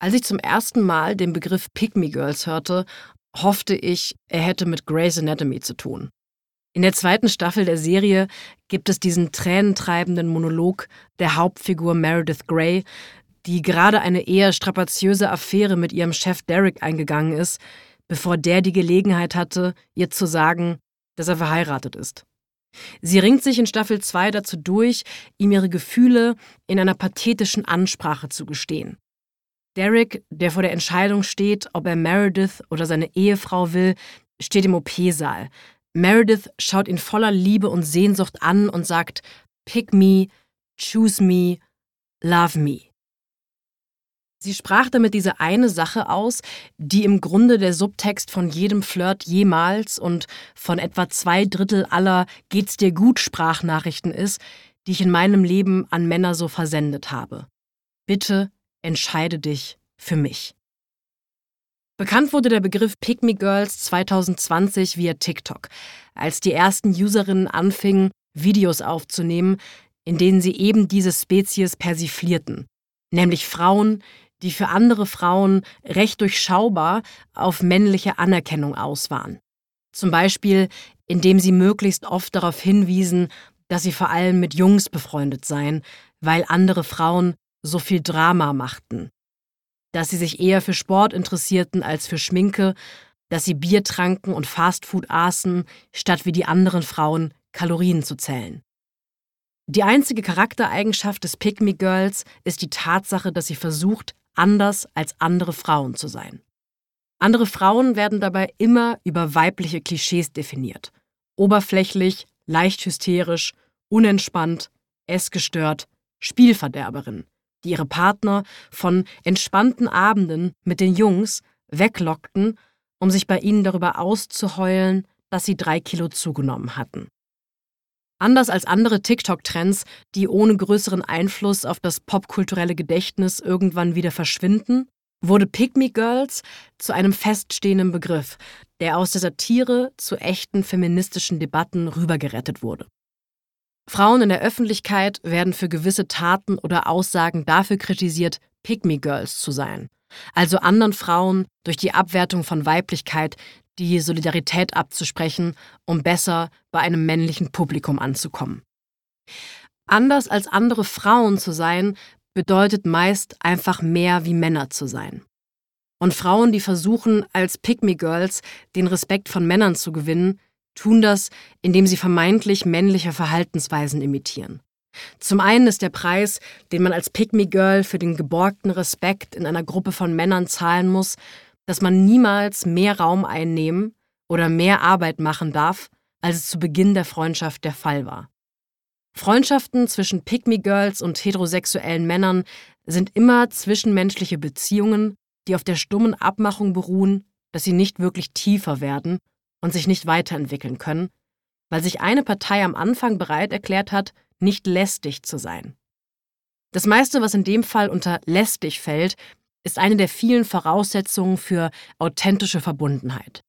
Als ich zum ersten Mal den Begriff Pygmy Girls hörte, hoffte ich, er hätte mit Grey's Anatomy zu tun. In der zweiten Staffel der Serie gibt es diesen tränentreibenden Monolog der Hauptfigur Meredith Grey, die gerade eine eher strapaziöse Affäre mit ihrem Chef Derek eingegangen ist, bevor der die Gelegenheit hatte, ihr zu sagen, dass er verheiratet ist. Sie ringt sich in Staffel 2 dazu durch, ihm ihre Gefühle in einer pathetischen Ansprache zu gestehen. Derek, der vor der Entscheidung steht, ob er Meredith oder seine Ehefrau will, steht im OP-Saal. Meredith schaut ihn voller Liebe und Sehnsucht an und sagt: Pick me, choose me, love me. Sie sprach damit diese eine Sache aus, die im Grunde der Subtext von jedem Flirt jemals und von etwa zwei Drittel aller Geht's dir gut Sprachnachrichten ist, die ich in meinem Leben an Männer so versendet habe. Bitte entscheide dich für mich. Bekannt wurde der Begriff Me Girls 2020 via TikTok, als die ersten Userinnen anfingen, Videos aufzunehmen, in denen sie eben diese Spezies persiflierten, nämlich Frauen, die für andere Frauen recht durchschaubar auf männliche Anerkennung aus waren. Zum Beispiel, indem sie möglichst oft darauf hinwiesen, dass sie vor allem mit Jungs befreundet seien, weil andere Frauen so viel Drama machten. Dass sie sich eher für Sport interessierten als für Schminke, dass sie Bier tranken und Fastfood aßen, statt wie die anderen Frauen Kalorien zu zählen. Die einzige Charaktereigenschaft des Me Girls ist die Tatsache, dass sie versucht, anders als andere Frauen zu sein. Andere Frauen werden dabei immer über weibliche Klischees definiert. Oberflächlich, leicht hysterisch, unentspannt, essgestört, Spielverderberin die ihre Partner von entspannten Abenden mit den Jungs weglockten, um sich bei ihnen darüber auszuheulen, dass sie drei Kilo zugenommen hatten. Anders als andere TikTok-Trends, die ohne größeren Einfluss auf das popkulturelle Gedächtnis irgendwann wieder verschwinden, wurde Pygmy Girls zu einem feststehenden Begriff, der aus der Satire zu echten feministischen Debatten rübergerettet wurde. Frauen in der Öffentlichkeit werden für gewisse Taten oder Aussagen dafür kritisiert, Pygmy Girls zu sein. Also anderen Frauen durch die Abwertung von Weiblichkeit die Solidarität abzusprechen, um besser bei einem männlichen Publikum anzukommen. Anders als andere Frauen zu sein, bedeutet meist einfach mehr wie Männer zu sein. Und Frauen, die versuchen, als Pygmy Girls den Respekt von Männern zu gewinnen, tun das, indem sie vermeintlich männliche Verhaltensweisen imitieren. Zum einen ist der Preis, den man als Pygmy Girl für den geborgten Respekt in einer Gruppe von Männern zahlen muss, dass man niemals mehr Raum einnehmen oder mehr Arbeit machen darf, als es zu Beginn der Freundschaft der Fall war. Freundschaften zwischen Pygmy Girls und heterosexuellen Männern sind immer zwischenmenschliche Beziehungen, die auf der stummen Abmachung beruhen, dass sie nicht wirklich tiefer werden und sich nicht weiterentwickeln können, weil sich eine Partei am Anfang bereit erklärt hat, nicht lästig zu sein. Das meiste, was in dem Fall unter lästig fällt, ist eine der vielen Voraussetzungen für authentische Verbundenheit.